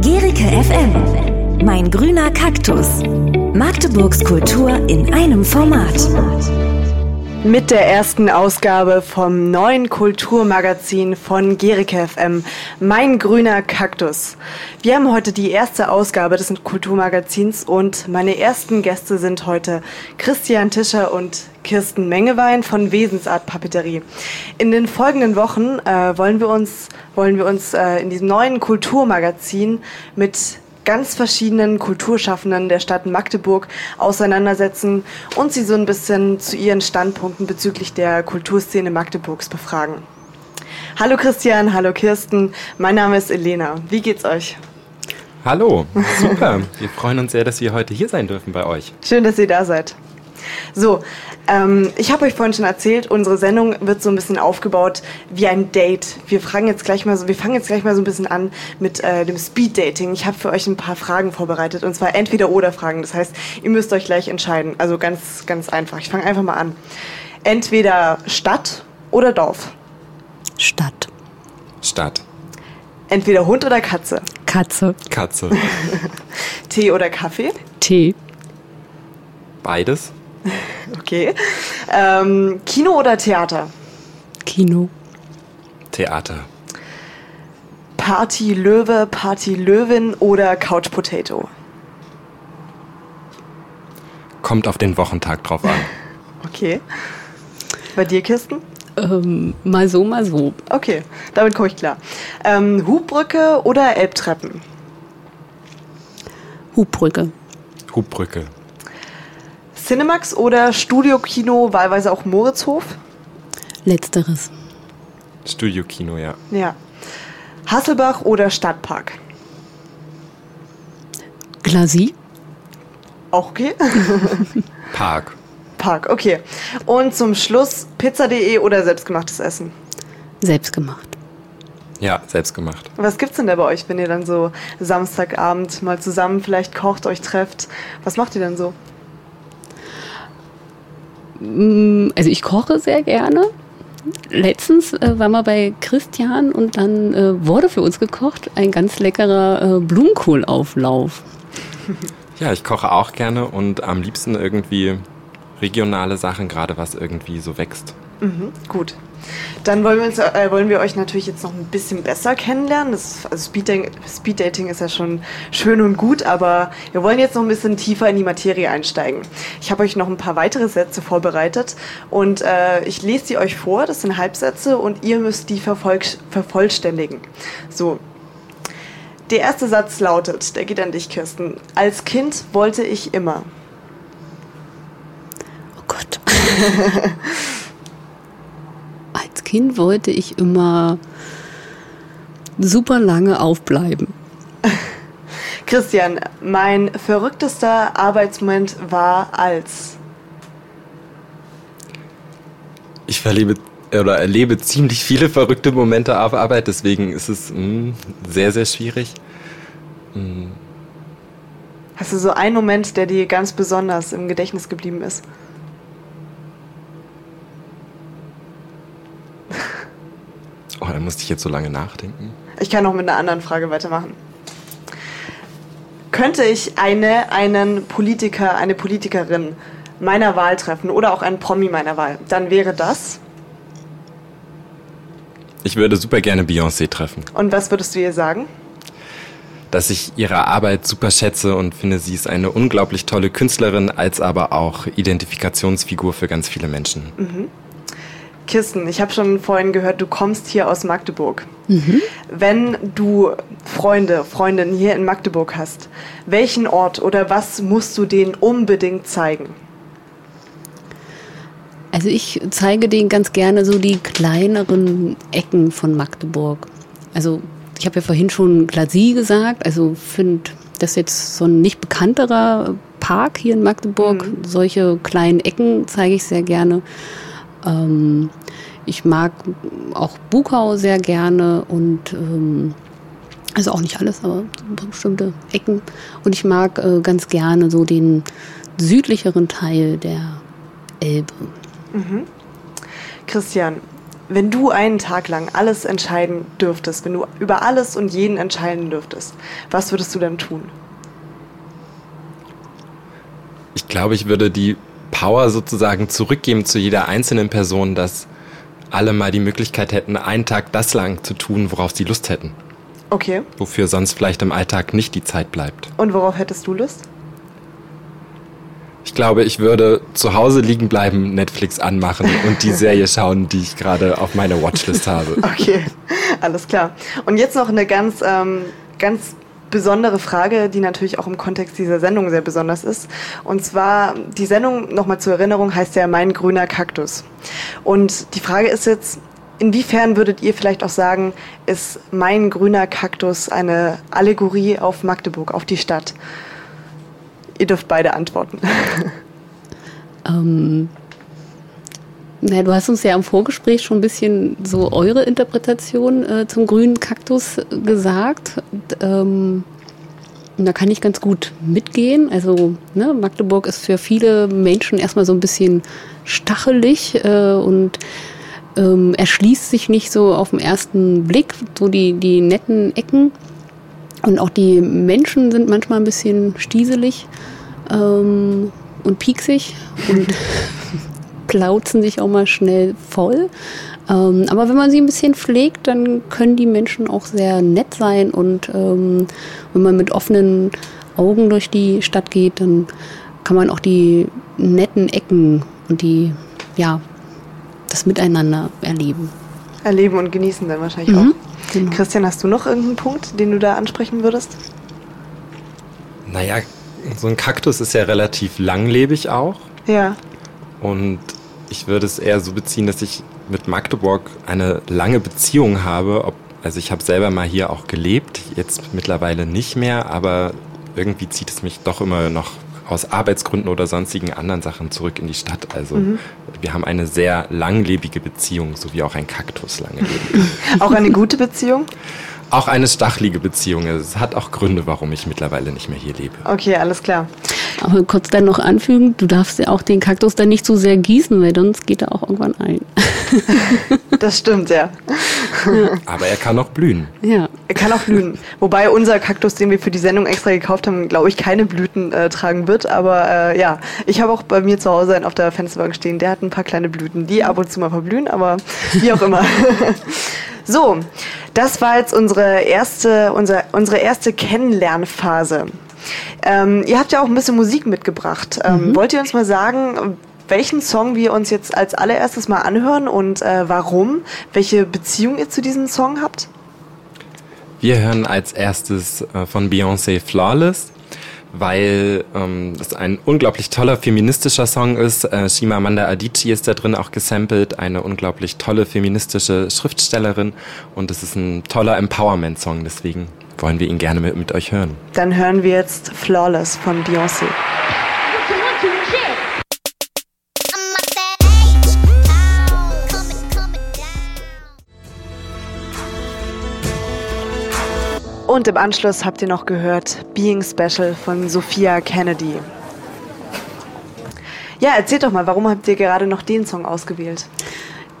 Gerike FM. Mein grüner Kaktus. Magdeburgs Kultur in einem Format. Mit der ersten Ausgabe vom neuen Kulturmagazin von Gerike FM, Mein grüner Kaktus. Wir haben heute die erste Ausgabe des Kulturmagazins und meine ersten Gäste sind heute Christian Tischer und Kirsten Mengewein von Wesensart Papeterie. In den folgenden Wochen äh, wollen wir uns, wollen wir uns äh, in diesem neuen Kulturmagazin mit ganz verschiedenen Kulturschaffenden der Stadt Magdeburg auseinandersetzen und sie so ein bisschen zu ihren Standpunkten bezüglich der Kulturszene Magdeburgs befragen. Hallo Christian, hallo Kirsten, mein Name ist Elena. Wie geht's euch? Hallo, super. Wir freuen uns sehr, dass wir heute hier sein dürfen bei euch. Schön, dass ihr da seid. So, ähm, ich habe euch vorhin schon erzählt, unsere Sendung wird so ein bisschen aufgebaut wie ein Date. Wir fragen jetzt gleich mal so, wir fangen jetzt gleich mal so ein bisschen an mit äh, dem Speed Dating. Ich habe für euch ein paar Fragen vorbereitet und zwar entweder oder Fragen. Das heißt, ihr müsst euch gleich entscheiden. Also ganz, ganz einfach. Ich fange einfach mal an. Entweder Stadt oder Dorf. Stadt. Stadt. Entweder Hund oder Katze. Katze. Katze. Tee oder Kaffee. Tee. Beides. Okay. Ähm, Kino oder Theater? Kino. Theater. Party Löwe, Party Löwin oder Couch Potato? Kommt auf den Wochentag drauf an. Okay. Bei dir, Kirsten? Ähm, mal so, mal so. Okay, damit komme ich klar. Ähm, Hubbrücke oder Elbtreppen? Hubbrücke. Hubbrücke. Cinemax oder Studiokino, wahlweise auch Moritzhof? Letzteres. Studiokino, ja. Ja. Hasselbach oder Stadtpark? Glasie. Auch okay. Park. Park, okay. Und zum Schluss pizza.de oder selbstgemachtes Essen? Selbstgemacht. Ja, selbstgemacht. Was gibt's denn da bei euch, wenn ihr dann so Samstagabend mal zusammen vielleicht kocht, euch trefft? Was macht ihr denn so? Mm, Also ich koche sehr gerne. Letztens äh, waren wir bei Christian und dann äh, wurde für uns gekocht ein ganz leckerer äh, Blumenkohlauflauf. Ja, ich koche auch gerne und am liebsten irgendwie regionale Sachen, gerade was irgendwie so wächst. Mhm, gut. Dann wollen wir, uns, äh, wollen wir euch natürlich jetzt noch ein bisschen besser kennenlernen. Das, also Speed, Speed Dating ist ja schon schön und gut, aber wir wollen jetzt noch ein bisschen tiefer in die Materie einsteigen. Ich habe euch noch ein paar weitere Sätze vorbereitet und äh, ich lese sie euch vor. Das sind Halbsätze und ihr müsst die vervoll vervollständigen. So. Der erste Satz lautet, der geht an dich, Kirsten. Als Kind wollte ich immer. Oh Gott. Als Kind wollte ich immer super lange aufbleiben. Christian, mein verrücktester Arbeitsmoment war als. Ich verlebe oder erlebe ziemlich viele verrückte Momente auf Arbeit, deswegen ist es mh, sehr, sehr schwierig. Mh, Hast du so einen Moment, der dir ganz besonders im Gedächtnis geblieben ist? Oh, da musste ich jetzt so lange nachdenken. Ich kann noch mit einer anderen Frage weitermachen. Könnte ich eine, einen Politiker, eine Politikerin meiner Wahl treffen oder auch einen Promi meiner Wahl, dann wäre das. Ich würde super gerne Beyoncé treffen. Und was würdest du ihr sagen? Dass ich ihre Arbeit super schätze und finde, sie ist eine unglaublich tolle Künstlerin, als aber auch Identifikationsfigur für ganz viele Menschen. Kirsten, ich habe schon vorhin gehört, du kommst hier aus Magdeburg. Wenn du Freunde, Freundinnen hier in Magdeburg hast, welchen Ort oder was musst du denen unbedingt zeigen? Also ich zeige denen ganz gerne so die kleineren Ecken von Magdeburg. Also ich habe ja vorhin schon Glasie gesagt, also finde das jetzt so ein nicht bekannterer Park hier in Magdeburg. Solche kleinen Ecken zeige ich sehr gerne. Ähm, ich mag auch Bukau sehr gerne und ähm, also auch nicht alles, aber bestimmte Ecken. Und ich mag äh, ganz gerne so den südlicheren Teil der Elbe. Christian, wenn du einen Tag lang alles entscheiden dürftest, wenn du über alles und jeden entscheiden dürftest, was würdest du dann tun? Ich glaube, ich würde die Power sozusagen zurückgeben zu jeder einzelnen Person, dass alle mal die Möglichkeit hätten, einen Tag das lang zu tun, worauf sie Lust hätten. Okay. Wofür sonst vielleicht im Alltag nicht die Zeit bleibt. Und worauf hättest du Lust? Ich glaube, ich würde zu Hause liegen bleiben, Netflix anmachen und die Serie schauen, die ich gerade auf meiner Watchlist habe. Okay, alles klar. Und jetzt noch eine ganz, ähm, ganz besondere Frage, die natürlich auch im Kontext dieser Sendung sehr besonders ist. Und zwar, die Sendung, nochmal zur Erinnerung, heißt ja Mein grüner Kaktus. Und die Frage ist jetzt, inwiefern würdet ihr vielleicht auch sagen, ist Mein grüner Kaktus eine Allegorie auf Magdeburg, auf die Stadt? Ihr dürft beide antworten. Ähm, na, du hast uns ja im Vorgespräch schon ein bisschen so eure Interpretation äh, zum grünen Kaktus gesagt. Ähm, da kann ich ganz gut mitgehen. Also ne, Magdeburg ist für viele Menschen erstmal so ein bisschen stachelig äh, und ähm, erschließt sich nicht so auf den ersten Blick, so die, die netten Ecken. Und auch die Menschen sind manchmal ein bisschen stieselig ähm, und pieksig und plauzen sich auch mal schnell voll. Ähm, aber wenn man sie ein bisschen pflegt, dann können die Menschen auch sehr nett sein und ähm, wenn man mit offenen Augen durch die Stadt geht, dann kann man auch die netten Ecken und die, ja, das Miteinander erleben. Erleben und genießen dann wahrscheinlich mhm, auch. Genau. Christian, hast du noch irgendeinen Punkt, den du da ansprechen würdest? Naja, so ein Kaktus ist ja relativ langlebig auch. Ja. Und ich würde es eher so beziehen, dass ich mit Magdeburg eine lange Beziehung habe. Ob, also ich habe selber mal hier auch gelebt, jetzt mittlerweile nicht mehr, aber irgendwie zieht es mich doch immer noch aus Arbeitsgründen oder sonstigen anderen Sachen zurück in die Stadt. Also mhm. wir haben eine sehr langlebige Beziehung, so wie auch ein Kaktus lange lebt. auch eine gute Beziehung? Auch eine stachelige Beziehung. Es hat auch Gründe, warum ich mittlerweile nicht mehr hier lebe. Okay, alles klar. Aber kurz dann noch anfügen, du darfst ja auch den Kaktus dann nicht zu sehr gießen, weil sonst geht er auch irgendwann ein. das stimmt, ja. Aber er kann auch blühen. Ja. Er kann auch blühen. Wobei unser Kaktus, den wir für die Sendung extra gekauft haben, glaube ich, keine Blüten äh, tragen wird. Aber äh, ja, ich habe auch bei mir zu Hause einen auf der Fensterbank stehen, der hat ein paar kleine Blüten, die ab und zu mal verblühen, aber wie auch immer. so, das war jetzt unsere erste, unsere, unsere erste Kennenlernphase. Ähm, ihr habt ja auch ein bisschen Musik mitgebracht. Ähm, mhm. Wollt ihr uns mal sagen, welchen Song wir uns jetzt als allererstes mal anhören und äh, warum? Welche Beziehung ihr zu diesem Song habt? Wir hören als erstes äh, von Beyoncé Flawless, weil ähm, es ein unglaublich toller feministischer Song ist. Äh, Shimamanda Adichie ist da drin auch gesampelt, eine unglaublich tolle feministische Schriftstellerin und es ist ein toller Empowerment-Song, deswegen wollen wir ihn gerne mit, mit euch hören. Dann hören wir jetzt Flawless von Beyoncé. Und im Anschluss habt ihr noch gehört Being Special von Sophia Kennedy. Ja, erzählt doch mal, warum habt ihr gerade noch den Song ausgewählt?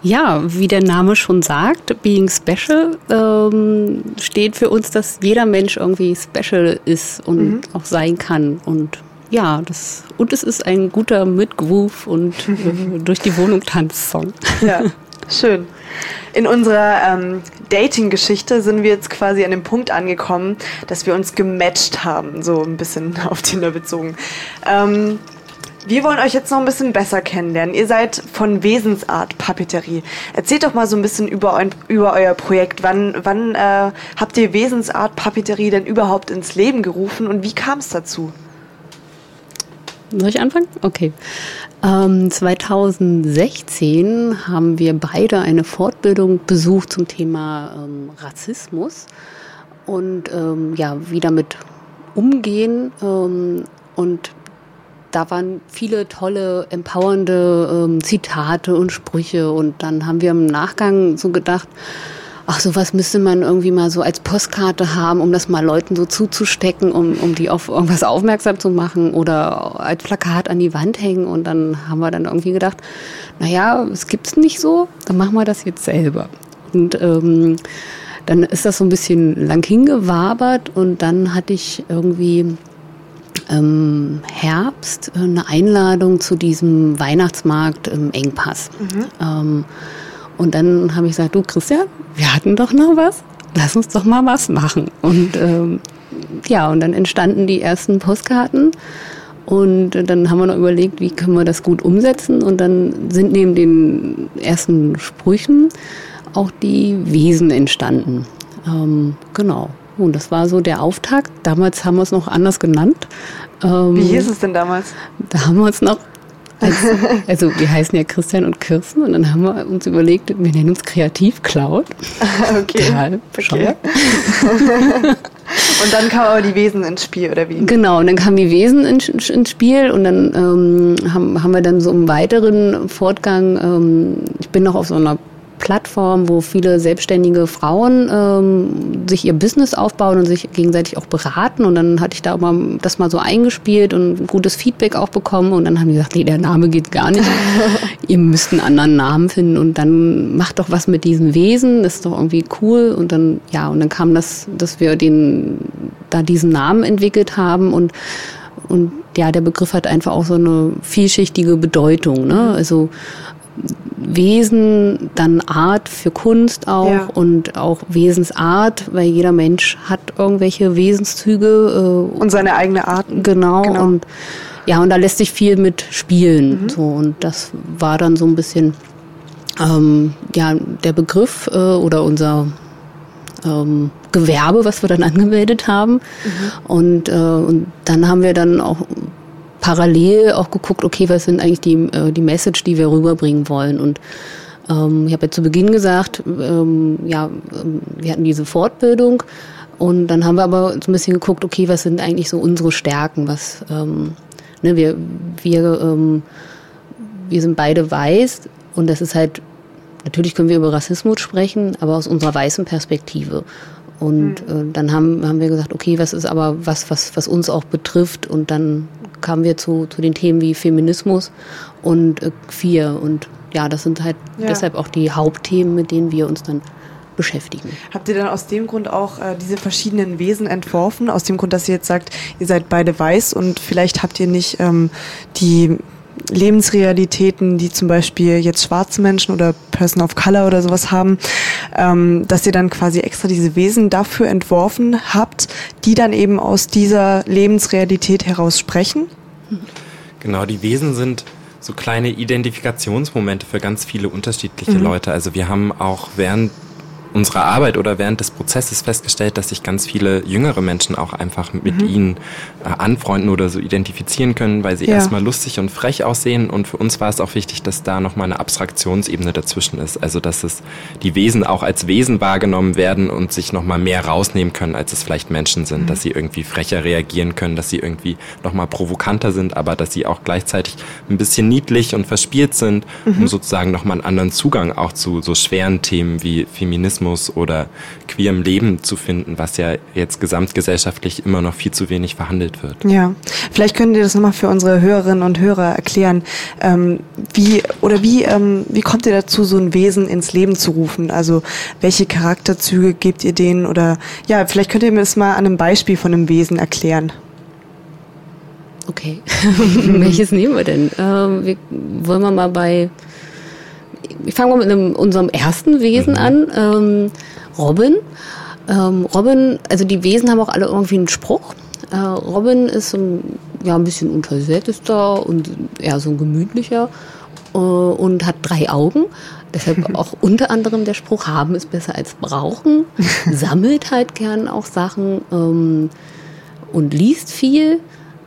Ja, wie der Name schon sagt, Being Special ähm, steht für uns, dass jeder Mensch irgendwie special ist und mhm. auch sein kann. Und ja, das und es ist ein guter Mitgroove und äh, durch die Wohnung Tanzsong. Ja, schön. In unserer ähm, Dating-Geschichte sind wir jetzt quasi an dem Punkt angekommen, dass wir uns gematcht haben, so ein bisschen auf Tinder bezogen. Ähm, wir wollen euch jetzt noch ein bisschen besser kennenlernen. Ihr seid von Wesensart Papeterie. Erzählt doch mal so ein bisschen über, eu über euer Projekt. Wann, wann äh, habt ihr Wesensart Papeterie denn überhaupt ins Leben gerufen und wie kam es dazu? Soll ich anfangen? Okay. Ähm, 2016 haben wir beide eine Fortbildung besucht zum Thema ähm, Rassismus und ähm, ja, wie damit umgehen. Ähm, und da waren viele tolle, empowernde ähm, Zitate und Sprüche. Und dann haben wir im Nachgang so gedacht, ach, sowas müsste man irgendwie mal so als Postkarte haben, um das mal Leuten so zuzustecken, um, um die auf irgendwas aufmerksam zu machen oder als Plakat an die Wand hängen. Und dann haben wir dann irgendwie gedacht, naja, es gibt's nicht so, dann machen wir das jetzt selber. Und ähm, dann ist das so ein bisschen lang hingewabert und dann hatte ich irgendwie ähm, Herbst eine Einladung zu diesem Weihnachtsmarkt im Engpass. Mhm. Ähm, und dann habe ich gesagt, du Christian, wir hatten doch noch was, lass uns doch mal was machen. Und ähm, ja, und dann entstanden die ersten Postkarten. Und dann haben wir noch überlegt, wie können wir das gut umsetzen. Und dann sind neben den ersten Sprüchen auch die Wesen entstanden. Ähm, genau. Und das war so der Auftakt. Damals haben wir es noch anders genannt. Ähm, wie hieß es denn damals? Da haben wir uns noch als, also wir heißen ja Christian und Kirsten und dann haben wir uns überlegt, wir nennen uns Kreativ Cloud. Okay. Total okay. und dann kamen aber die Wesen ins Spiel, oder wie? Genau, und dann kamen die Wesen ins, ins Spiel und dann ähm, haben, haben wir dann so im weiteren Fortgang, ähm, ich bin noch auf so einer Plattform, wo viele selbstständige Frauen ähm, sich ihr Business aufbauen und sich gegenseitig auch beraten. Und dann hatte ich da immer das mal so eingespielt und gutes Feedback auch bekommen. Und dann haben die gesagt, nee, der Name geht gar nicht. Ihr müsst einen anderen Namen finden und dann macht doch was mit diesen Wesen. Das ist doch irgendwie cool. Und dann, ja, und dann kam das, dass wir den, da diesen Namen entwickelt haben und und ja, der Begriff hat einfach auch so eine vielschichtige Bedeutung. Ne? Also Wesen, dann Art für Kunst auch ja. und auch Wesensart, weil jeder Mensch hat irgendwelche Wesenszüge. Äh, und seine eigene Art. Genau, genau, Und ja, und da lässt sich viel mit spielen. Mhm. So, und das war dann so ein bisschen ähm, ja, der Begriff äh, oder unser ähm, Gewerbe, was wir dann angemeldet haben. Mhm. Und, äh, und dann haben wir dann auch parallel auch geguckt, okay, was sind eigentlich die, äh, die Message, die wir rüberbringen wollen. Und ähm, ich habe ja zu Beginn gesagt, ähm, ja, ähm, wir hatten diese Fortbildung und dann haben wir aber so ein bisschen geguckt, okay, was sind eigentlich so unsere Stärken, was ähm, ne, wir, wir, ähm, wir sind beide weiß und das ist halt, natürlich können wir über Rassismus sprechen, aber aus unserer weißen Perspektive. Und mhm. äh, dann haben, haben wir gesagt, okay, was ist aber was, was, was uns auch betrifft? Und dann kamen wir zu, zu den Themen wie Feminismus und äh, Queer. Und ja, das sind halt ja. deshalb auch die Hauptthemen, mit denen wir uns dann beschäftigen. Habt ihr dann aus dem Grund auch äh, diese verschiedenen Wesen entworfen? Aus dem Grund, dass ihr jetzt sagt, ihr seid beide weiß und vielleicht habt ihr nicht ähm, die Lebensrealitäten, die zum Beispiel jetzt schwarze Menschen oder Person of Color oder sowas haben, ähm, dass ihr dann quasi extra diese Wesen dafür entworfen habt, die dann eben aus dieser Lebensrealität heraus sprechen? Genau, die Wesen sind so kleine Identifikationsmomente für ganz viele unterschiedliche mhm. Leute. Also wir haben auch während unserer Arbeit oder während des Prozesses festgestellt, dass sich ganz viele jüngere Menschen auch einfach mit mhm. ihnen äh, anfreunden oder so identifizieren können, weil sie ja. erstmal lustig und frech aussehen. Und für uns war es auch wichtig, dass da nochmal eine Abstraktionsebene dazwischen ist. Also dass es die Wesen auch als Wesen wahrgenommen werden und sich nochmal mehr rausnehmen können, als es vielleicht Menschen sind. Mhm. Dass sie irgendwie frecher reagieren können, dass sie irgendwie nochmal provokanter sind, aber dass sie auch gleichzeitig ein bisschen niedlich und verspielt sind, mhm. um sozusagen nochmal einen anderen Zugang auch zu so schweren Themen wie Feminismus Feminismus oder queerem Leben zu finden, was ja jetzt gesamtgesellschaftlich immer noch viel zu wenig verhandelt wird. Ja, vielleicht könnt ihr das nochmal für unsere Hörerinnen und Hörer erklären. Ähm, wie oder wie, ähm, wie kommt ihr dazu, so ein Wesen ins Leben zu rufen? Also welche Charakterzüge gebt ihr denen? Oder ja, vielleicht könnt ihr mir das mal an einem Beispiel von einem Wesen erklären. Okay, welches nehmen wir denn? Ähm, wir, wollen wir mal bei ich fange mal mit einem, unserem ersten Wesen mhm. an, ähm, Robin. Ähm, Robin, also die Wesen haben auch alle irgendwie einen Spruch. Äh, Robin ist ein, ja, ein bisschen untersättigster und eher so ein gemütlicher äh, und hat drei Augen. Deshalb auch unter anderem der Spruch, haben ist besser als brauchen. Sammelt halt gern auch Sachen ähm, und liest viel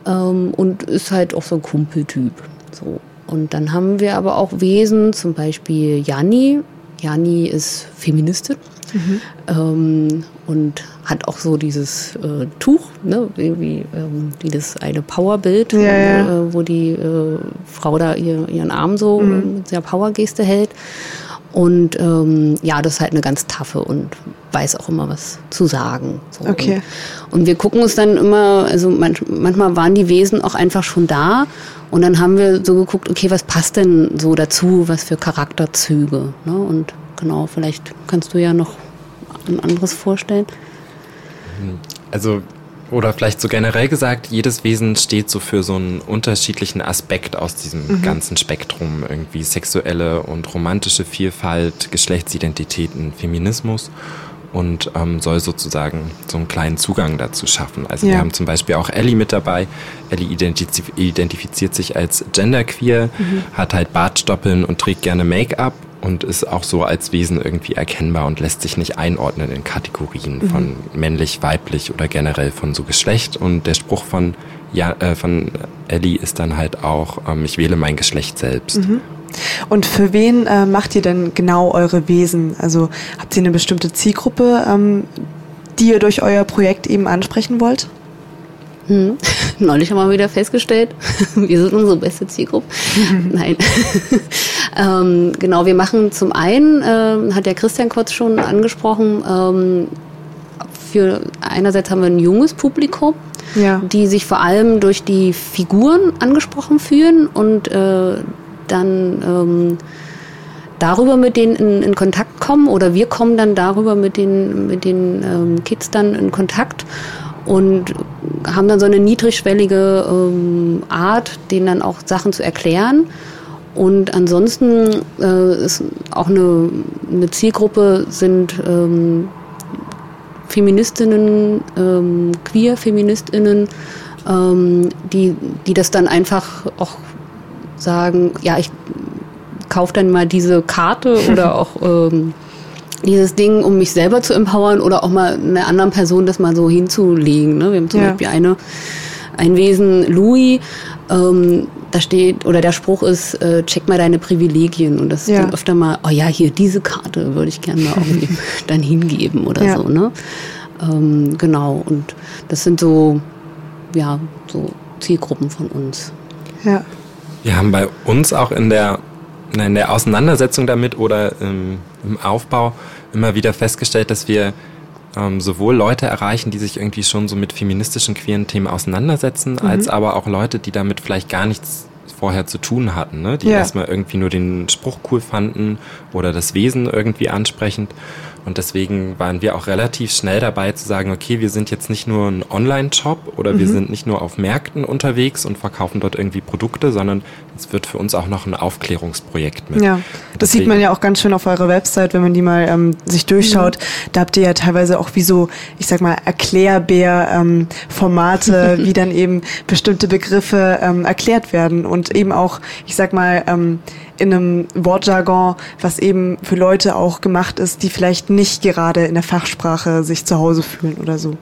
ähm, und ist halt auch so ein Kumpeltyp. So. Und dann haben wir aber auch Wesen, zum Beispiel Janni. Janni ist Feministin mhm. ähm, und hat auch so dieses äh, Tuch, ne, wie, ähm, wie das eine Powerbild, ja, wo, ja. Äh, wo die äh, Frau da ihr, ihren Arm so mhm. mit der Powergeste hält. Und ähm, ja, das ist halt eine ganz taffe und weiß auch immer was zu sagen. So. Okay. Und, und wir gucken uns dann immer, also manch, manchmal waren die Wesen auch einfach schon da und dann haben wir so geguckt, okay, was passt denn so dazu, was für Charakterzüge. Ne? Und genau, vielleicht kannst du ja noch ein anderes vorstellen. Also oder vielleicht so generell gesagt, jedes Wesen steht so für so einen unterschiedlichen Aspekt aus diesem mhm. ganzen Spektrum. Irgendwie sexuelle und romantische Vielfalt, Geschlechtsidentitäten, Feminismus und ähm, soll sozusagen so einen kleinen Zugang dazu schaffen. Also ja. wir haben zum Beispiel auch Ellie mit dabei. Ellie identif identifiziert sich als genderqueer, mhm. hat halt Bartstoppeln und trägt gerne Make-up und ist auch so als Wesen irgendwie erkennbar und lässt sich nicht einordnen in Kategorien mhm. von männlich, weiblich oder generell von so Geschlecht. Und der Spruch von, ja, äh, von Ellie ist dann halt auch, ähm, ich wähle mein Geschlecht selbst. Mhm. Und für wen äh, macht ihr denn genau eure Wesen? Also habt ihr eine bestimmte Zielgruppe, ähm, die ihr durch euer Projekt eben ansprechen wollt? Hm. Neulich haben wir wieder festgestellt, wir sind unsere beste Zielgruppe. Nein. ähm, genau, wir machen zum einen, äh, hat der Christian kurz schon angesprochen, ähm, für einerseits haben wir ein junges Publikum, ja. die sich vor allem durch die Figuren angesprochen fühlen und äh, dann ähm, darüber mit denen in, in, Kontakt kommen oder wir kommen dann darüber mit den, mit den ähm, Kids dann in Kontakt und haben dann so eine niedrigschwellige ähm, Art, denen dann auch Sachen zu erklären. Und ansonsten äh, ist auch eine, eine Zielgruppe sind ähm, Feministinnen, ähm, Queer-Feministinnen, ähm, die, die das dann einfach auch sagen, ja, ich kaufe dann mal diese Karte oder auch ähm, dieses Ding, um mich selber zu empowern oder auch mal einer anderen Person das mal so hinzulegen. Ne? Wir haben zum ja. Beispiel eine, ein Wesen, Louis, ähm, da steht, oder der Spruch ist, äh, check mal deine Privilegien. Und das ist ja. dann öfter mal, oh ja, hier, diese Karte würde ich gerne mal irgendwie dann hingeben oder ja. so. Ne? Ähm, genau, und das sind so, ja, so Zielgruppen von uns. Ja. Wir haben bei uns auch in der in der Auseinandersetzung damit oder im, im Aufbau immer wieder festgestellt, dass wir ähm, sowohl Leute erreichen, die sich irgendwie schon so mit feministischen, queeren Themen auseinandersetzen, mhm. als aber auch Leute, die damit vielleicht gar nichts vorher zu tun hatten, ne? die ja. erstmal irgendwie nur den Spruch cool fanden oder das Wesen irgendwie ansprechend und deswegen waren wir auch relativ schnell dabei zu sagen, okay, wir sind jetzt nicht nur ein Online-Shop oder mhm. wir sind nicht nur auf Märkten unterwegs und verkaufen dort irgendwie Produkte, sondern es wird für uns auch noch ein Aufklärungsprojekt mit. Ja, das deswegen, sieht man ja auch ganz schön auf eurer Website, wenn man die mal ähm, sich durchschaut. Mhm. Da habt ihr ja teilweise auch wie so, ich sag mal, Erklärbär-Formate, ähm, wie dann eben bestimmte Begriffe ähm, erklärt werden und eben auch, ich sag mal, ähm, in einem Wortjargon, was eben für Leute auch gemacht ist, die vielleicht nicht gerade in der Fachsprache sich zu Hause fühlen oder so. Mhm.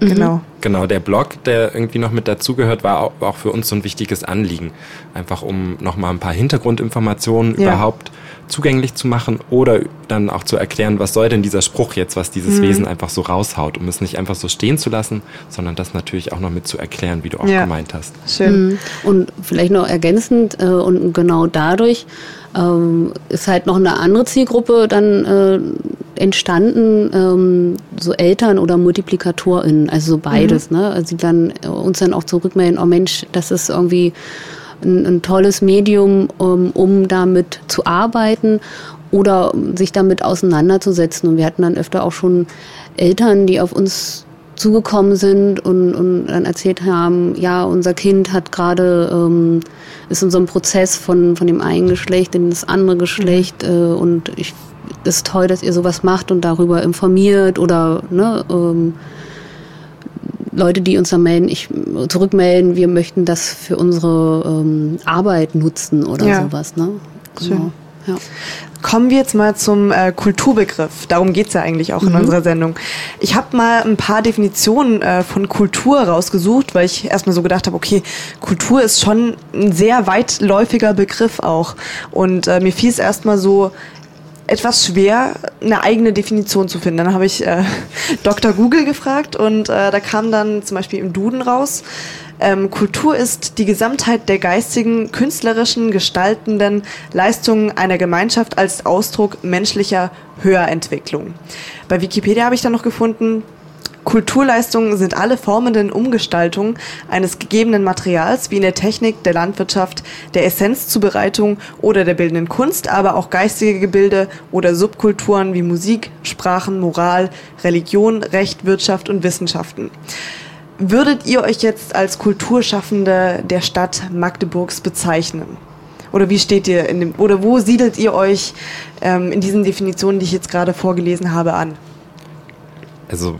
Genau. Genau, der Blog, der irgendwie noch mit dazugehört, war auch, für uns so ein wichtiges Anliegen. Einfach um nochmal ein paar Hintergrundinformationen ja. überhaupt zugänglich zu machen oder dann auch zu erklären, was soll denn dieser Spruch jetzt, was dieses mhm. Wesen einfach so raushaut, um es nicht einfach so stehen zu lassen, sondern das natürlich auch noch mit zu erklären, wie du auch ja. gemeint hast. Schön. Mhm. Und vielleicht noch ergänzend äh, und genau dadurch ähm, ist halt noch eine andere Zielgruppe dann äh, entstanden, ähm, so Eltern oder MultiplikatorInnen, also so beides, mhm. ne? Also die dann äh, uns dann auch zurückmelden, oh Mensch, das ist irgendwie ein, ein tolles Medium, um, um damit zu arbeiten oder sich damit auseinanderzusetzen. Und wir hatten dann öfter auch schon Eltern, die auf uns zugekommen sind und, und dann erzählt haben, ja, unser Kind hat gerade, ähm, ist in so einem Prozess von, von dem einen Geschlecht in das andere Geschlecht mhm. äh, und ich, es ist toll, dass ihr sowas macht und darüber informiert oder ne, ähm, Leute, die uns dann melden, ich zurückmelden, wir möchten das für unsere ähm, Arbeit nutzen oder ja. sowas. Ne? Genau. Schön. Ja. Kommen wir jetzt mal zum äh, Kulturbegriff. Darum geht es ja eigentlich auch mhm. in unserer Sendung. Ich habe mal ein paar Definitionen äh, von Kultur rausgesucht, weil ich erstmal so gedacht habe, okay, Kultur ist schon ein sehr weitläufiger Begriff auch. Und äh, mir fiel es erstmal so etwas schwer, eine eigene Definition zu finden. Dann habe ich äh, Dr. Google gefragt und äh, da kam dann zum Beispiel im Duden raus, ähm, Kultur ist die Gesamtheit der geistigen, künstlerischen, gestaltenden Leistungen einer Gemeinschaft als Ausdruck menschlicher Höherentwicklung. Bei Wikipedia habe ich dann noch gefunden, Kulturleistungen sind alle formenden Umgestaltungen eines gegebenen Materials, wie in der Technik, der Landwirtschaft, der Essenzzubereitung oder der bildenden Kunst, aber auch geistige Gebilde oder Subkulturen wie Musik, Sprachen, Moral, Religion, Recht, Wirtschaft und Wissenschaften. Würdet ihr euch jetzt als Kulturschaffende der Stadt Magdeburgs bezeichnen? Oder wie steht ihr in dem, oder wo siedelt ihr euch ähm, in diesen Definitionen, die ich jetzt gerade vorgelesen habe, an? Also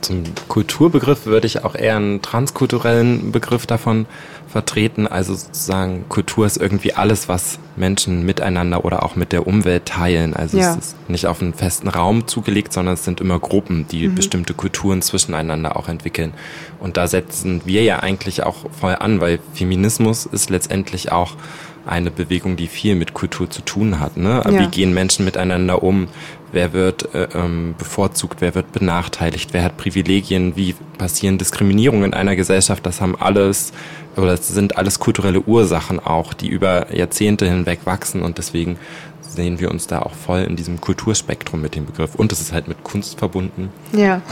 zum Kulturbegriff würde ich auch eher einen transkulturellen Begriff davon vertreten. Also sozusagen Kultur ist irgendwie alles, was Menschen miteinander oder auch mit der Umwelt teilen. Also ja. es ist nicht auf einen festen Raum zugelegt, sondern es sind immer Gruppen, die mhm. bestimmte Kulturen zwischeneinander auch entwickeln. Und da setzen wir ja eigentlich auch voll an, weil Feminismus ist letztendlich auch eine Bewegung, die viel mit Kultur zu tun hat. Ne? Ja. Wie gehen Menschen miteinander um? Wer wird äh, ähm, bevorzugt, wer wird benachteiligt, wer hat Privilegien, wie passieren Diskriminierungen in einer Gesellschaft, das haben alles oder das sind alles kulturelle Ursachen auch, die über Jahrzehnte hinweg wachsen und deswegen sehen wir uns da auch voll in diesem Kulturspektrum mit dem Begriff und es ist halt mit Kunst verbunden. Ja.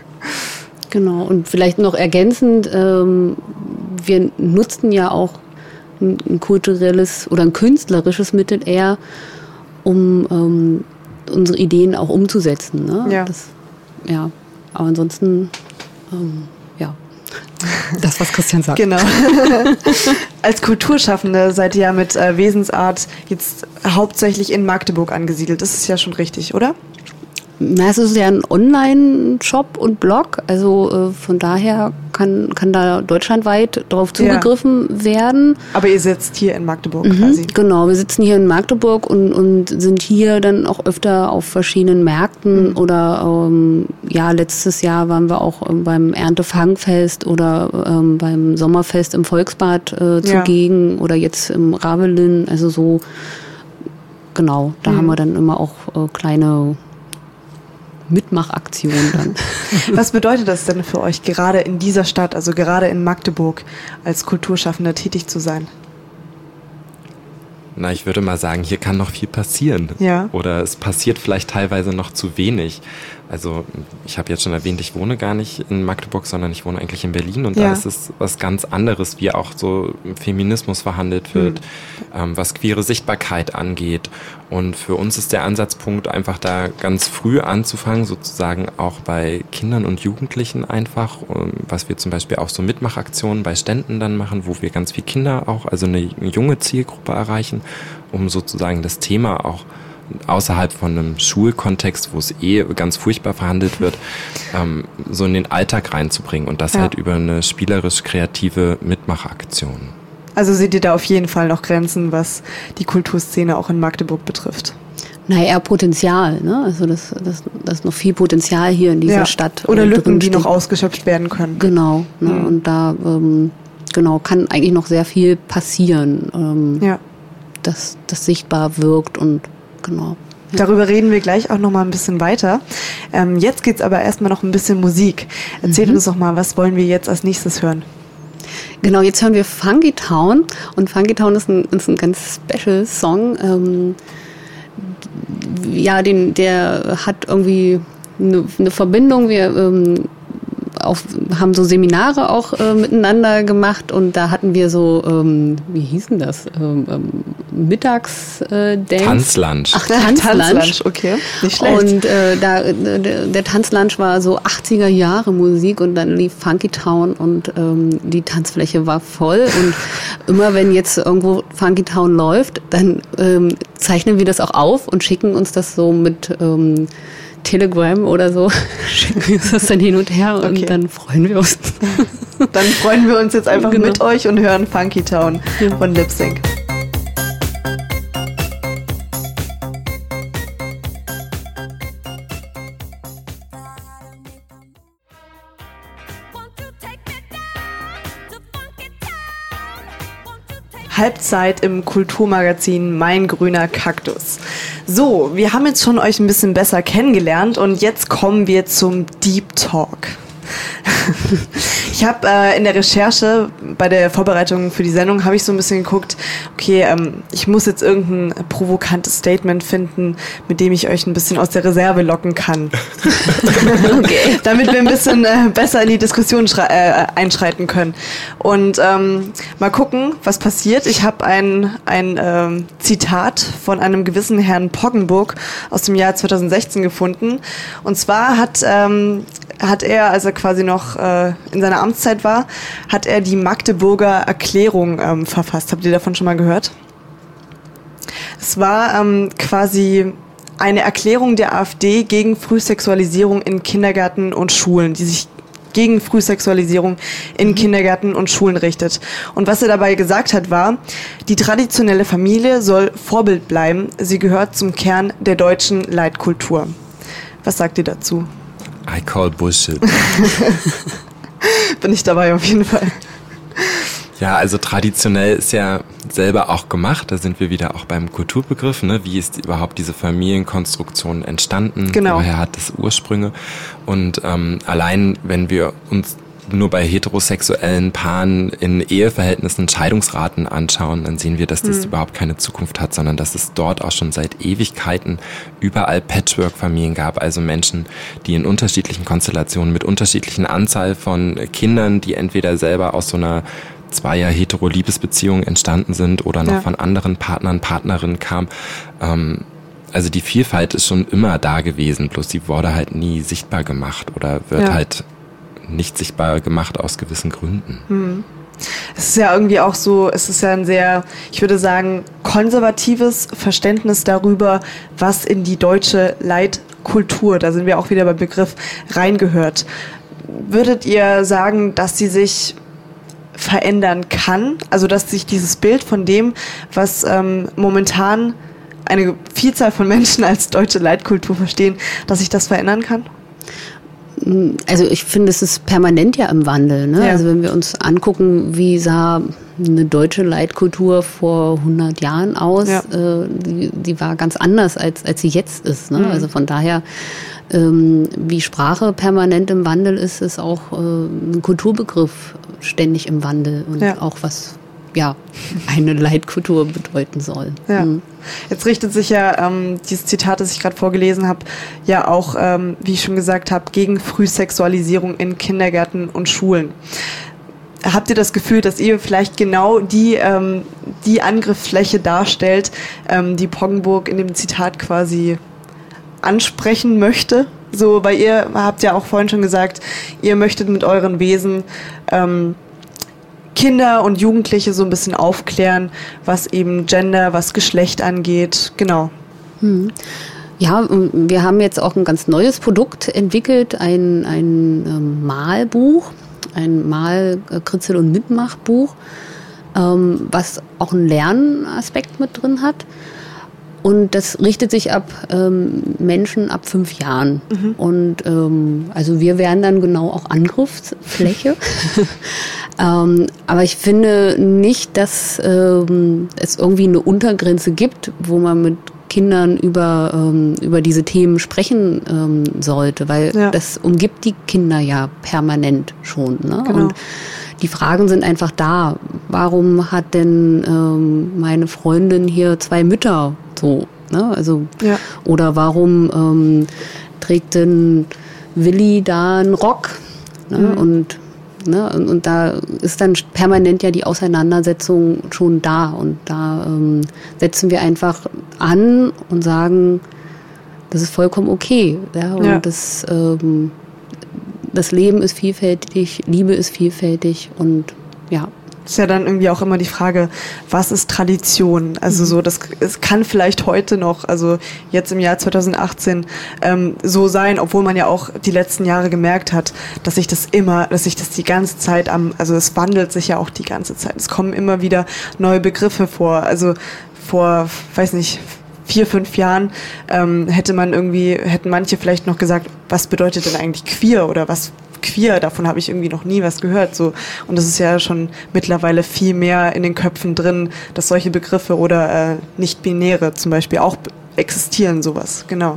genau und vielleicht noch ergänzend, ähm, wir nutzten ja auch ein, ein kulturelles oder ein künstlerisches Mittel eher, um ähm, unsere Ideen auch umzusetzen. Ne? Ja. Das, ja. Aber ansonsten, ähm, ja. Das, was Christian sagt. Genau. Als Kulturschaffende seid ihr ja mit äh, Wesensart jetzt hauptsächlich in Magdeburg angesiedelt. Das ist ja schon richtig, oder? Na, es ist ja ein Online-Shop und Blog, also äh, von daher kann, kann da deutschlandweit drauf zugegriffen ja. werden. Aber ihr sitzt hier in Magdeburg mhm, quasi. Genau, wir sitzen hier in Magdeburg und, und sind hier dann auch öfter auf verschiedenen Märkten mhm. oder ähm, ja, letztes Jahr waren wir auch ähm, beim Erntefangfest oder ähm, beim Sommerfest im Volksbad äh, zugegen ja. oder jetzt im Ravelin, also so genau, da mhm. haben wir dann immer auch äh, kleine Mitmachaktion dann. Was bedeutet das denn für euch, gerade in dieser Stadt, also gerade in Magdeburg, als Kulturschaffender tätig zu sein? Na, ich würde mal sagen, hier kann noch viel passieren. Ja. Oder es passiert vielleicht teilweise noch zu wenig. Also ich habe jetzt schon erwähnt, ich wohne gar nicht in Magdeburg, sondern ich wohne eigentlich in Berlin und ja. da ist es was ganz anderes, wie auch so Feminismus verhandelt wird, mhm. ähm, was queere Sichtbarkeit angeht. Und für uns ist der Ansatzpunkt einfach da ganz früh anzufangen, sozusagen auch bei Kindern und Jugendlichen einfach, ähm, was wir zum Beispiel auch so Mitmachaktionen bei Ständen dann machen, wo wir ganz viele Kinder auch, also eine junge Zielgruppe erreichen, um sozusagen das Thema auch außerhalb von einem Schulkontext, wo es eh ganz furchtbar verhandelt wird, ähm, so in den Alltag reinzubringen und das ja. halt über eine spielerisch kreative Mitmachaktion. Also seht ihr da auf jeden Fall noch Grenzen, was die Kulturszene auch in Magdeburg betrifft? Na, eher Potenzial, ne? Also das, das, das ist noch viel Potenzial hier in dieser ja. Stadt. Oder Lücken, die noch ausgeschöpft werden können. Genau. Ne? Mhm. Und da ähm, genau kann eigentlich noch sehr viel passieren, ähm, ja. dass das sichtbar wirkt und genau. Darüber reden wir gleich auch noch mal ein bisschen weiter. Ähm, jetzt geht's aber erstmal noch ein bisschen Musik. Erzähl mhm. uns doch mal, was wollen wir jetzt als nächstes hören? Genau, jetzt hören wir Funky Town und Funky Town ist ein, ist ein ganz special Song. Ähm, ja, den, der hat irgendwie eine, eine Verbindung. Wir ähm, auf, haben so Seminare auch äh, miteinander gemacht und da hatten wir so, ähm, wie hießen das? Ähm, ähm, Mittags äh, Tanzlunch. Ach, Tanzlunch. Tanzlunch, okay. Nicht schlecht. Und äh, da, der, der Tanzlunch war so 80er Jahre Musik und dann lief Funky Town und ähm, die Tanzfläche war voll und immer wenn jetzt irgendwo Funky Town läuft, dann ähm, zeichnen wir das auch auf und schicken uns das so mit ähm, Telegram oder so schicken wir uns das dann hin und her und okay. dann freuen wir uns. Dann freuen wir uns jetzt einfach genau. mit euch und hören Funky Town von Lip Sync. Halbzeit im Kulturmagazin Mein grüner Kaktus. So, wir haben jetzt schon euch ein bisschen besser kennengelernt und jetzt kommen wir zum Deep Talk. ich habe äh, in der Recherche bei der Vorbereitung für die Sendung habe ich so ein bisschen geguckt, okay, ähm, ich muss jetzt irgendein provokantes Statement finden, mit dem ich euch ein bisschen aus der Reserve locken kann. okay. Damit wir ein bisschen äh, besser in die Diskussion äh, einschreiten können. Und ähm, mal gucken, was passiert. Ich habe ein, ein ähm, Zitat von einem gewissen Herrn Poggenburg aus dem Jahr 2016 gefunden. Und zwar hat, ähm, hat er, als er quasi noch äh, in seiner Amtszeit war, hat er die Magdeburger Erklärung ähm, verfasst. Habt ihr davon schon mal gehört? Es war ähm, quasi eine Erklärung der AfD gegen Frühsexualisierung in Kindergärten und Schulen, die sich gegen Frühsexualisierung in mhm. Kindergärten und Schulen richtet. Und was er dabei gesagt hat, war, die traditionelle Familie soll Vorbild bleiben. Sie gehört zum Kern der deutschen Leitkultur. Was sagt ihr dazu? I call Bullshit. Bin ich dabei auf jeden Fall. Ja, also traditionell ist ja selber auch gemacht. Da sind wir wieder auch beim Kulturbegriff. Ne? Wie ist überhaupt diese Familienkonstruktion entstanden? Genau. Woher hat es Ursprünge? Und ähm, allein, wenn wir uns nur bei heterosexuellen Paaren in Eheverhältnissen Scheidungsraten anschauen, dann sehen wir, dass das mhm. überhaupt keine Zukunft hat, sondern dass es dort auch schon seit Ewigkeiten überall Patchwork-Familien gab, also Menschen, die in unterschiedlichen Konstellationen mit unterschiedlichen Anzahl von Kindern, die entweder selber aus so einer zweier hetero-Liebesbeziehungen entstanden sind oder noch ja. von anderen Partnern, Partnerinnen kam. Ähm, also die Vielfalt ist schon immer da gewesen, bloß sie wurde halt nie sichtbar gemacht oder wird ja. halt nicht sichtbar gemacht aus gewissen Gründen. Hm. Es ist ja irgendwie auch so, es ist ja ein sehr, ich würde sagen, konservatives Verständnis darüber, was in die deutsche Leitkultur, da sind wir auch wieder beim Begriff, reingehört. Würdet ihr sagen, dass sie sich verändern kann? Also dass sich dieses Bild von dem, was ähm, momentan eine Vielzahl von Menschen als deutsche Leitkultur verstehen, dass sich das verändern kann? Also ich finde, es ist permanent ja im Wandel. Ne? Ja. Also wenn wir uns angucken, wie sah eine deutsche Leitkultur vor 100 Jahren aus, ja. äh, die, die, war ganz anders, als, als sie jetzt ist. Ne? Mhm. Also von daher, ähm, wie Sprache permanent im Wandel ist, ist auch äh, ein Kulturbegriff ständig im Wandel und ja. auch was ja, eine Leitkultur bedeuten soll. Ja. Mhm. Jetzt richtet sich ja ähm, dieses Zitat, das ich gerade vorgelesen habe, ja auch, ähm, wie ich schon gesagt habe, gegen Frühsexualisierung in Kindergärten und Schulen. Habt ihr das Gefühl, dass ihr vielleicht genau die, ähm, die Angriffsfläche darstellt, ähm, die Poggenburg in dem Zitat quasi ansprechen möchte? So, weil ihr habt ja auch vorhin schon gesagt, ihr möchtet mit euren Wesen ähm, Kinder und Jugendliche so ein bisschen aufklären, was eben Gender, was Geschlecht angeht. Genau. Hm. Ja, wir haben jetzt auch ein ganz neues Produkt entwickelt, ein, ein ähm, Malbuch, ein Mal-Kritzel- und Mitmachbuch, ähm, was auch einen Lernaspekt mit drin hat. Und das richtet sich ab ähm, Menschen ab fünf Jahren. Mhm. Und ähm, also wir wären dann genau auch Angriffsfläche. ähm, aber ich finde nicht, dass ähm, es irgendwie eine Untergrenze gibt, wo man mit Kindern über, ähm, über diese Themen sprechen ähm, sollte, weil ja. das umgibt die Kinder ja permanent schon. Ne? Genau. Und die Fragen sind einfach da. Warum hat denn ähm, meine Freundin hier zwei Mütter? So, ne? Also, ja. oder warum ähm, trägt denn Willi da einen Rock? Ne? Mhm. Und, ne? Und, und, da ist dann permanent ja die Auseinandersetzung schon da. Und da ähm, setzen wir einfach an und sagen, das ist vollkommen okay. Ja? Und ja. das, ähm, das Leben ist vielfältig, Liebe ist vielfältig und ja, ist ja dann irgendwie auch immer die Frage, was ist Tradition? Also mhm. so, das es kann vielleicht heute noch, also jetzt im Jahr 2018 ähm, so sein, obwohl man ja auch die letzten Jahre gemerkt hat, dass sich das immer, dass sich das die ganze Zeit am, also es wandelt sich ja auch die ganze Zeit. Es kommen immer wieder neue Begriffe vor. Also vor, weiß nicht, vier, fünf Jahren ähm, hätte man irgendwie, hätten manche vielleicht noch gesagt, was bedeutet denn eigentlich queer oder was queer, davon habe ich irgendwie noch nie was gehört. So. Und das ist ja schon mittlerweile viel mehr in den Köpfen drin, dass solche Begriffe oder äh, nicht-binäre zum Beispiel auch existieren, sowas, genau.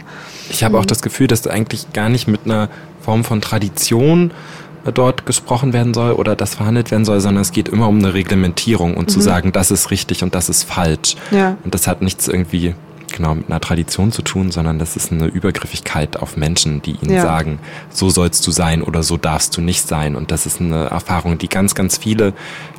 Ich habe auch das Gefühl, dass eigentlich gar nicht mit einer Form von Tradition äh, dort gesprochen werden soll oder das verhandelt werden soll, sondern es geht immer um eine Reglementierung und zu sagen, das ist richtig und das ist falsch. Ja. Und das hat nichts irgendwie genau mit einer Tradition zu tun, sondern das ist eine Übergriffigkeit auf Menschen, die ihnen Ja. sagen, so sollst du sein oder so darfst du nicht sein. Und das ist eine Erfahrung, die ganz, ganz viele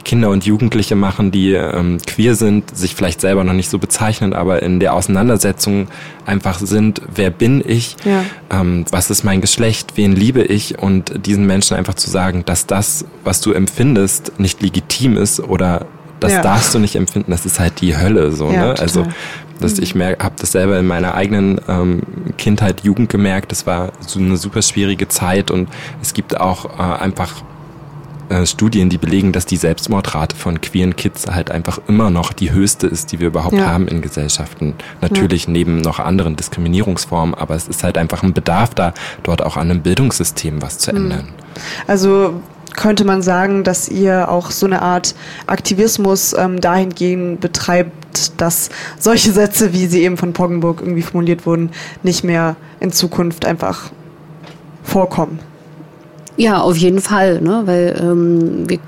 Kinder und Jugendliche machen, die ähm, queer sind, sich vielleicht selber noch nicht so bezeichnen, aber in der Auseinandersetzung einfach sind, wer bin ich, Ja. ähm, was ist mein Geschlecht, wen liebe ich und diesen Menschen einfach zu sagen, dass das, was du empfindest, nicht legitim ist oder das Ja. darfst du nicht empfinden, das ist halt die Hölle so, Ja, ne? total. Also dass ich habe das selber in meiner eigenen ähm, Kindheit, Jugend gemerkt. Das war so eine super schwierige Zeit und es gibt auch äh, einfach äh, Studien, die belegen, dass die Selbstmordrate von queeren Kids halt einfach immer noch die höchste ist, die wir überhaupt Ja. haben in Gesellschaften. Natürlich neben noch anderen Diskriminierungsformen, aber es ist halt einfach ein Bedarf da, dort auch an einem Bildungssystem was zu ändern. Also könnte man sagen, dass ihr auch so eine Art Aktivismus ähm, dahingehend betreibt, dass solche Sätze, wie sie eben von Poggenburg irgendwie formuliert wurden, nicht mehr in Zukunft einfach vorkommen. Ja, auf jeden Fall, ne? weil ähm, wir,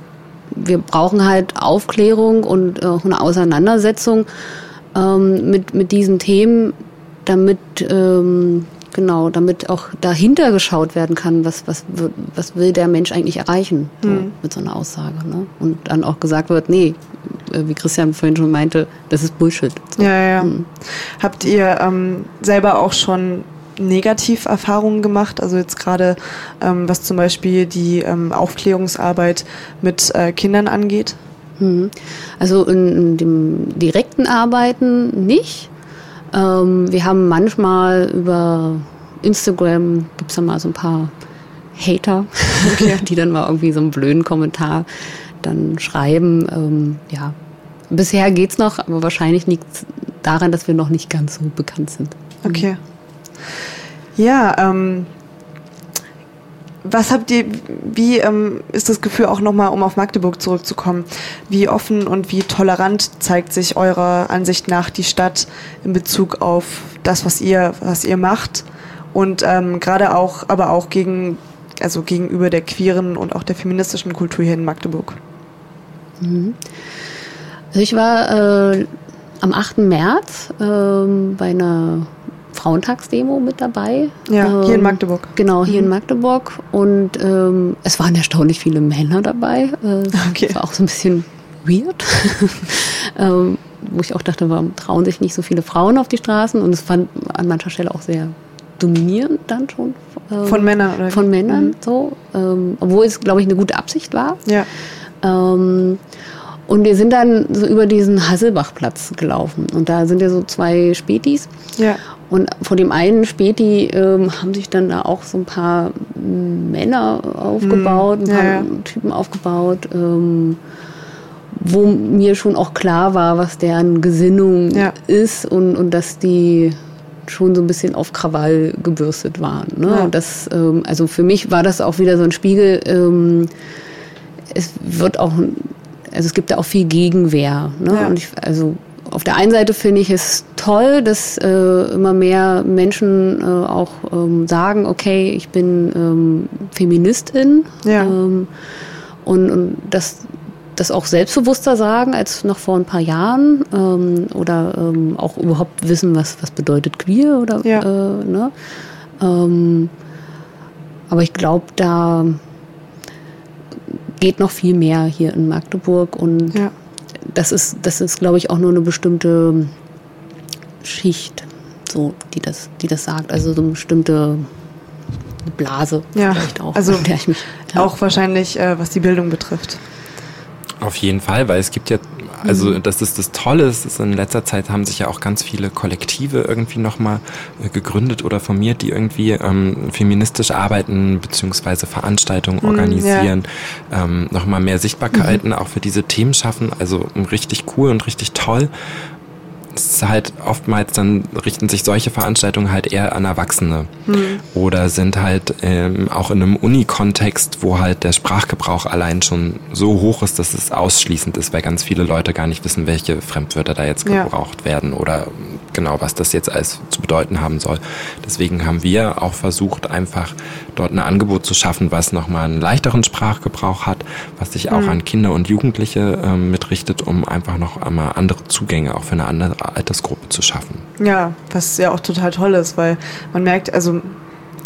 wir brauchen halt Aufklärung und auch eine Auseinandersetzung ähm, mit, mit diesen Themen, damit ähm, genau, damit auch dahinter geschaut werden kann, was, was, was will der Mensch eigentlich erreichen so, mit so einer Aussage. Ne? Und dann auch gesagt wird, nee, äh, wie Christian vorhin schon meinte, das ist Bullshit. So. Ja, ja, ja. Habt ihr ähm, selber auch schon Negativerfahrungen gemacht? Also jetzt gerade, ähm, was zum Beispiel die ähm, Aufklärungsarbeit mit äh, Kindern angeht? Mhm. Also in, in dem direkten Arbeiten nicht. Ähm, wir haben manchmal über Instagram, gibt's da mal so ein paar Hater, die dann mal irgendwie so einen blöden Kommentar dann schreiben. Ähm, ja, bisher geht's noch, aber wahrscheinlich liegt daran, dass wir noch nicht ganz so bekannt sind. Okay. Ja, ähm, was habt ihr, wie ähm, ist das Gefühl auch nochmal, um auf Magdeburg zurückzukommen, wie offen und wie tolerant zeigt sich eurer Ansicht nach die Stadt in Bezug auf das, was ihr, was ihr macht und ähm, gerade auch, aber auch gegen, also gegenüber der queeren und auch der feministischen Kultur hier in Magdeburg? Also ich war äh, am 8. März ähm, bei einer Frauentagsdemo mit dabei. Ja, hier in Ähm, Magdeburg. Genau, hier in Magdeburg. Und ähm, es waren erstaunlich viele Männer dabei. Äh, Okay. Das war auch so ein bisschen weird. ähm, wo ich auch dachte, warum trauen sich nicht so viele Frauen auf die Straßen? Und es fand an mancher Stelle auch sehr dominierend dann schon. ähm, Von Männern, oder? Von Männern, so. Ähm, obwohl es, glaube ich, eine gute Absicht war. Ja, Ähm, und wir sind dann so über diesen Hasselbachplatz gelaufen. Und da sind ja so zwei Spätis. ja, Und vor dem einen Späti ähm, haben sich dann da auch so ein paar mm, Männer aufgebaut, ein ja, paar ja. Typen aufgebaut, ähm, wo mir schon auch klar war, was deren Gesinnung Ja. ist und, und dass die schon so ein bisschen auf Krawall gebürstet waren. Ne? Ja. Und das, ähm, also für mich war das auch wieder so ein Spiegel. Ähm, es wird auch, also es gibt da auch viel Gegenwehr. Ne? Ja. Und ich, also auf der einen Seite finde ich es toll, dass äh, immer mehr Menschen äh, auch ähm, sagen, okay, ich bin ähm, Feministin. Ja. Ähm, und, und das, das auch selbstbewusster sagen als noch vor ein paar Jahren ähm, oder ähm, auch überhaupt wissen, was, was bedeutet queer oder Ja. äh, ne? ähm, aber ich glaube, da geht noch viel mehr hier in Magdeburg und ja. Das ist, das ist, glaube ich, auch nur eine bestimmte Schicht, so, die das, die das sagt. Also so eine bestimmte Blase Ja, vielleicht auch, also in der ich mich, ja. Auch wahrscheinlich, äh, was die Bildung betrifft. Auf jeden Fall, weil es gibt ja, also das ist das Tolle, es ist in letzter Zeit haben sich ja auch ganz viele Kollektive irgendwie nochmal äh, gegründet oder formiert, die irgendwie ähm, feministisch arbeiten, beziehungsweise Veranstaltungen organisieren, ähm, nochmal mehr Sichtbarkeiten auch für diese Themen schaffen. Also richtig cool und richtig toll. Ist halt oftmals dann richten sich solche Veranstaltungen halt eher an Erwachsene oder sind halt ähm, auch in einem Uni-Kontext, wo halt der Sprachgebrauch allein schon so hoch ist, dass es ausschließend ist, weil ganz viele Leute gar nicht wissen, welche Fremdwörter da jetzt Ja. gebraucht werden oder genau, was das jetzt alles zu bedeuten haben soll. Deswegen haben wir auch versucht, einfach dort ein Angebot zu schaffen, was nochmal einen leichteren Sprachgebrauch hat, was sich auch mhm. an Kinder und Jugendliche äh, mitrichtet, um einfach noch einmal andere Zugänge auch für eine andere Altersgruppe zu schaffen. Ja, was ja auch total toll ist, weil man merkt, also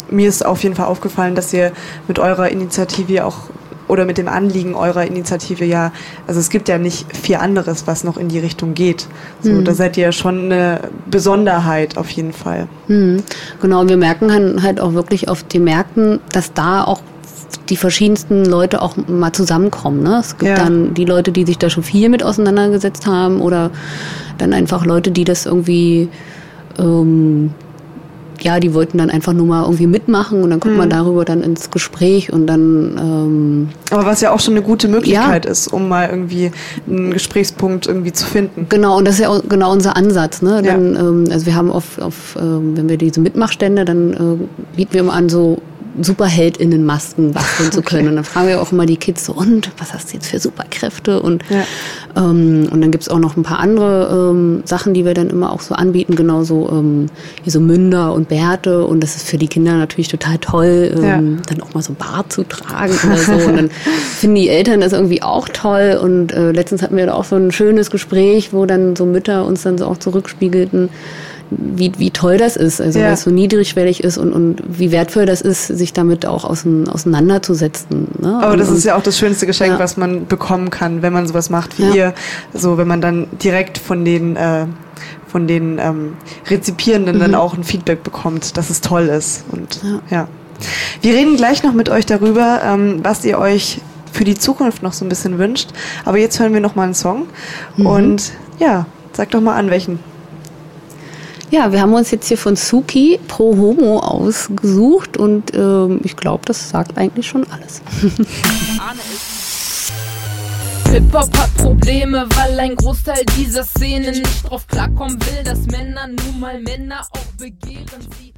mir ist auf jeden Fall aufgefallen, dass ihr mit eurer Initiative auch oder mit dem Anliegen eurer Initiative ja, also es gibt ja nicht viel anderes, was noch in die Richtung geht. So, mhm. Da seid ihr ja schon eine Besonderheit auf jeden Fall. Mhm. Genau, und wir merken halt auch wirklich auf den Märkten, dass da auch die verschiedensten Leute auch mal zusammenkommen. Ne? Es gibt ja. dann die Leute, die sich da schon viel mit auseinandergesetzt haben oder dann einfach Leute, die das irgendwie ähm, ja, die wollten dann einfach nur mal irgendwie mitmachen und dann kommt mhm. man darüber dann ins Gespräch und dann. Ähm, Aber was ja auch schon eine gute Möglichkeit ja. ist, um mal irgendwie einen Gesprächspunkt irgendwie zu finden. Genau, und das ist ja auch genau unser Ansatz. Ne? Dann, ja. ähm, also wir haben auf, auf ähm, wenn wir diese Mitmachstände, dann äh, bieten wir immer an so SuperheldInnen-Masken basteln zu können. Okay. Und dann fragen wir auch immer die Kids so, und was hast du jetzt für Superkräfte? Und, ja. Ähm, und dann gibt's auch noch ein paar andere ähm, Sachen, die wir dann immer auch so anbieten, genauso ähm, wie so Münder und Bärte. Und das ist für die Kinder natürlich total toll, ähm, ja. dann auch mal so Bart zu tragen oder so. Und dann finden die Eltern das irgendwie auch toll. Und äh, letztens hatten wir da auch so ein schönes Gespräch, wo dann so Mütter uns dann so auch zurückspiegelten, wie, wie toll das ist, also ja. weil es so niedrigschwellig ist und, und wie wertvoll das ist, sich damit auch auseinanderzusetzen. Ne? Aber und, das ist ja auch das schönste Geschenk, ja. was man bekommen kann, wenn man sowas macht wie ja. ihr. So, wenn man dann direkt von den äh, von den ähm, Rezipierenden mhm. dann auch ein Feedback bekommt, dass es toll ist. Und ja. Wir reden gleich noch mit euch darüber, ähm, was ihr euch für die Zukunft noch so ein bisschen wünscht. Aber jetzt hören wir noch mal einen Song. Mhm. Und ja, sag doch mal an, welchen. Ja, wir haben uns jetzt hier von Suki Pro Homo ausgesucht und ähm, ich glaube, das sagt eigentlich schon alles. Hip-Hop hat Probleme, weil ein Großteil dieser Szene nicht drauf klarkommen will, dass Männer nun mal Männer auch begehren. Sie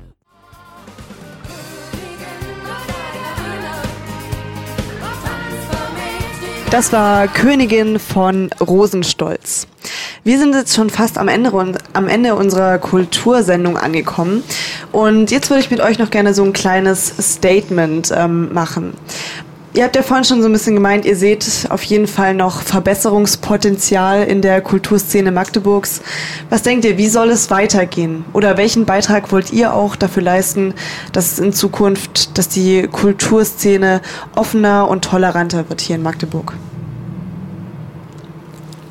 Das war Königin von Rosenstolz. Wir sind jetzt schon fast am Ende, am Ende unserer Kultursendung angekommen. Und jetzt würde ich mit euch noch gerne so ein kleines Statement ähm, machen. Ihr habt ja vorhin schon so ein bisschen gemeint, ihr seht auf jeden Fall noch Verbesserungspotenzial in der Kulturszene Magdeburgs. Was denkt ihr, wie soll es weitergehen? Oder welchen Beitrag wollt ihr auch dafür leisten, dass in Zukunft, dass die Kulturszene offener und toleranter wird hier in Magdeburg?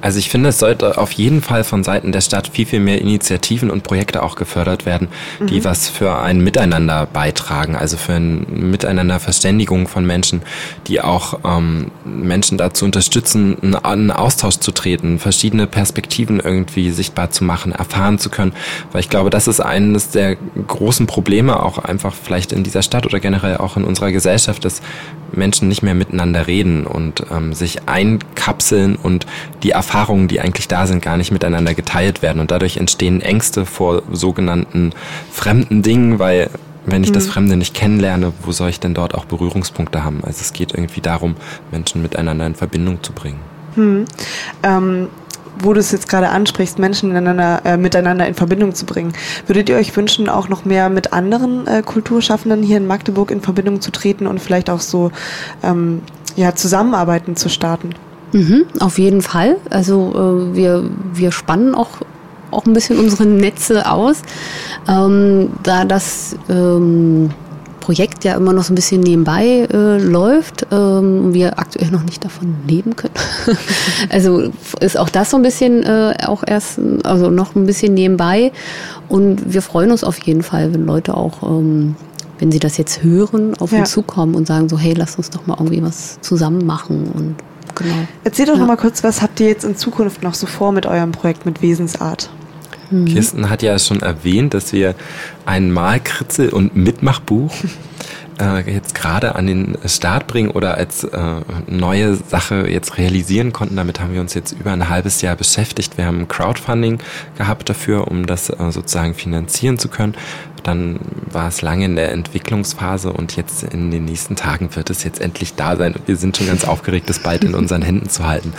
Also ich finde, es sollte auf jeden Fall von Seiten der Stadt viel, viel mehr Initiativen und Projekte auch gefördert werden, die mhm. was für ein Miteinander beitragen, also für ein Miteinanderverständigung von Menschen, die auch ähm, Menschen dazu unterstützen, einen, einen Austausch zu treten, verschiedene Perspektiven irgendwie sichtbar zu machen, erfahren zu können. Weil ich glaube, das ist eines der großen Probleme auch einfach vielleicht in dieser Stadt oder generell auch in unserer Gesellschaft, dass Menschen nicht mehr miteinander reden und ähm, sich einkapseln und die Erfahrungen, die eigentlich da sind, gar nicht miteinander geteilt werden. Und dadurch entstehen Ängste vor sogenannten fremden Dingen, weil wenn ich mhm. das Fremde nicht kennenlerne, wo soll ich denn dort auch Berührungspunkte haben? Also es geht irgendwie darum, Menschen miteinander in Verbindung zu bringen. Mhm. Ähm wo du es jetzt gerade ansprichst, Menschen miteinander, äh, miteinander in Verbindung zu bringen. Würdet ihr euch wünschen, auch noch mehr mit anderen äh, Kulturschaffenden hier in Magdeburg in Verbindung zu treten und vielleicht auch so ähm, ja, Zusammenarbeiten zu starten? Mhm, auf jeden Fall. Also äh, wir, wir spannen auch auch ein bisschen unsere Netze aus, ähm, da das ähm, Projekt ja immer noch so ein bisschen nebenbei äh, läuft ähm, und wir aktuell noch nicht davon leben können. also ist auch das so ein bisschen äh, auch erst, also noch ein bisschen nebenbei. Und wir freuen uns auf jeden Fall, wenn Leute auch, ähm, wenn sie das jetzt hören, auf ja. uns zukommen und sagen so, hey, lass uns doch mal irgendwie was zusammen machen und genau. Erzähl doch ja. noch mal kurz, was habt ihr jetzt in Zukunft noch so vor mit eurem Projekt mit Wesensart? Kirsten hat ja schon erwähnt, dass wir ein Malkritzel- und Mitmachbuch äh, jetzt gerade an den Start bringen oder als äh, neue Sache jetzt realisieren konnten. Damit haben wir uns jetzt über ein halbes Jahr beschäftigt. Wir haben Crowdfunding gehabt dafür, um das äh, sozusagen finanzieren zu können. Dann war es lange in der Entwicklungsphase und jetzt in den nächsten Tagen wird es jetzt endlich da sein. Und wir sind schon ganz aufgeregt, das bald in unseren Händen zu halten.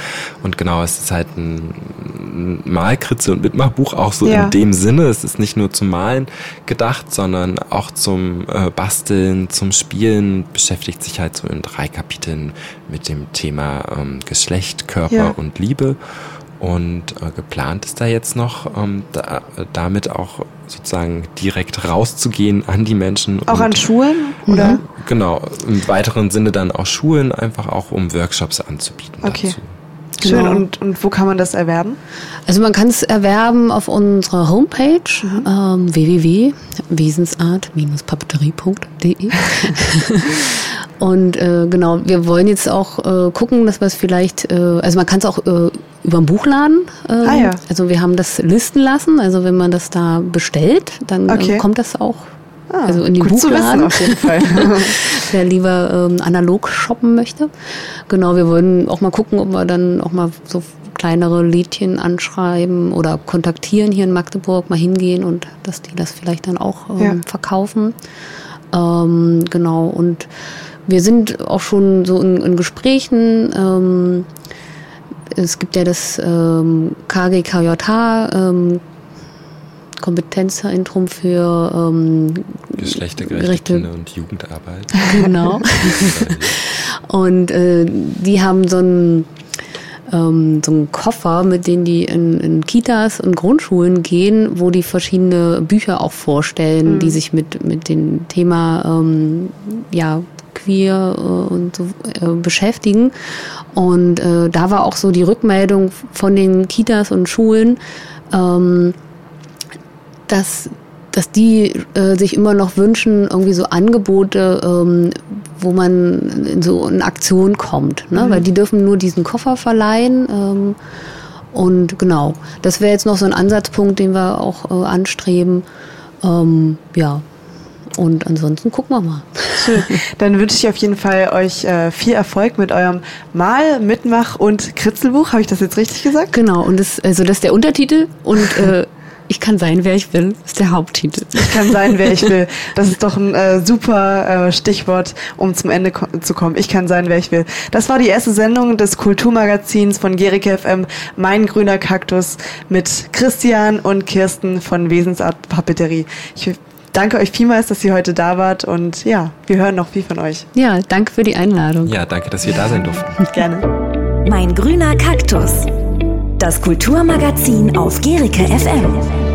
Und genau, es ist halt ein Malkritze und Mitmachbuch auch so ja. in dem Sinne. Es ist nicht nur zum Malen gedacht, sondern auch zum äh, Basteln, zum Spielen, beschäftigt sich halt so in drei Kapiteln mit dem Thema ähm, Geschlecht, Körper ja. und Liebe. Und äh, geplant ist da jetzt noch, ähm, da, damit auch sozusagen direkt rauszugehen an die Menschen. Auch an Schulen? Oder? Mhm. Genau, im weiteren Sinne dann auch Schulen, einfach auch um Workshops anzubieten. Okay. Dazu. Schön. Genau. Und, und wo kann man das erwerben? Also man kann es erwerben auf unserer Homepage mhm. ähm, www.wesensart-papeterie.de Und äh, genau, wir wollen jetzt auch äh, gucken, dass wir es vielleicht, äh, also man kann es auch äh, über den Buchladen. Äh, ah, ja. Also wir haben das listen lassen. Also wenn man das da bestellt, dann äh, okay. kommt das auch Ah, also in den gut Buchladen. auf jeden Fall. Wer lieber ähm, analog shoppen möchte. Genau, wir wollen auch mal gucken, ob wir dann auch mal so kleinere Liedchen anschreiben oder kontaktieren hier in Magdeburg, mal hingehen und dass die das vielleicht dann auch ähm, ja. verkaufen. Ähm, genau, und wir sind auch schon so in, in Gesprächen. Ähm, es gibt ja das ähm, KGKJH, ähm, Kompetenzzentrum für ähm, geschlechtergerechte Kinder- und Jugendarbeit. Genau. und äh, die haben so einen ähm, so einen Koffer, mit dem die in, in, Kitas und Grundschulen gehen, wo die verschiedene Bücher auch vorstellen, mhm. die sich mit, mit dem Thema ähm, ja, queer äh, und so äh, beschäftigen. Und äh, da war auch so die Rückmeldung von den Kitas und Schulen, ähm, dass dass die äh, sich immer noch wünschen, irgendwie so Angebote, ähm, wo man in so in Aktion kommt. Ne? Mhm. Weil die dürfen nur diesen Koffer verleihen. Ähm, und genau, das wäre jetzt noch so ein Ansatzpunkt, den wir auch äh, anstreben. Ähm, ja, und ansonsten gucken wir mal. Schön. Dann wünsche ich auf jeden Fall euch äh, viel Erfolg mit eurem Mal-, Mitmach- und Kritzelbuch. Habe ich das jetzt richtig gesagt? Genau. Und das, also das ist der Untertitel und äh, ich kann sein, wer ich will, ist der Haupttitel. Ich kann sein, wer ich will. Das ist doch ein äh, super äh, Stichwort, um zum Ende ko zu kommen. Ich kann sein, wer ich will. Das war die erste Sendung des Kulturmagazins von Gerike FM, Mein grüner Kaktus, mit Christian und Kirsten von Wesensart Papeterie. Ich danke euch vielmals, dass ihr heute da wart und ja, wir hören noch viel von euch. Ja, danke für die Einladung. Ja, danke, dass wir da sein durften. Gerne. Mein grüner Kaktus. Das Kulturmagazin auf Gerike FM.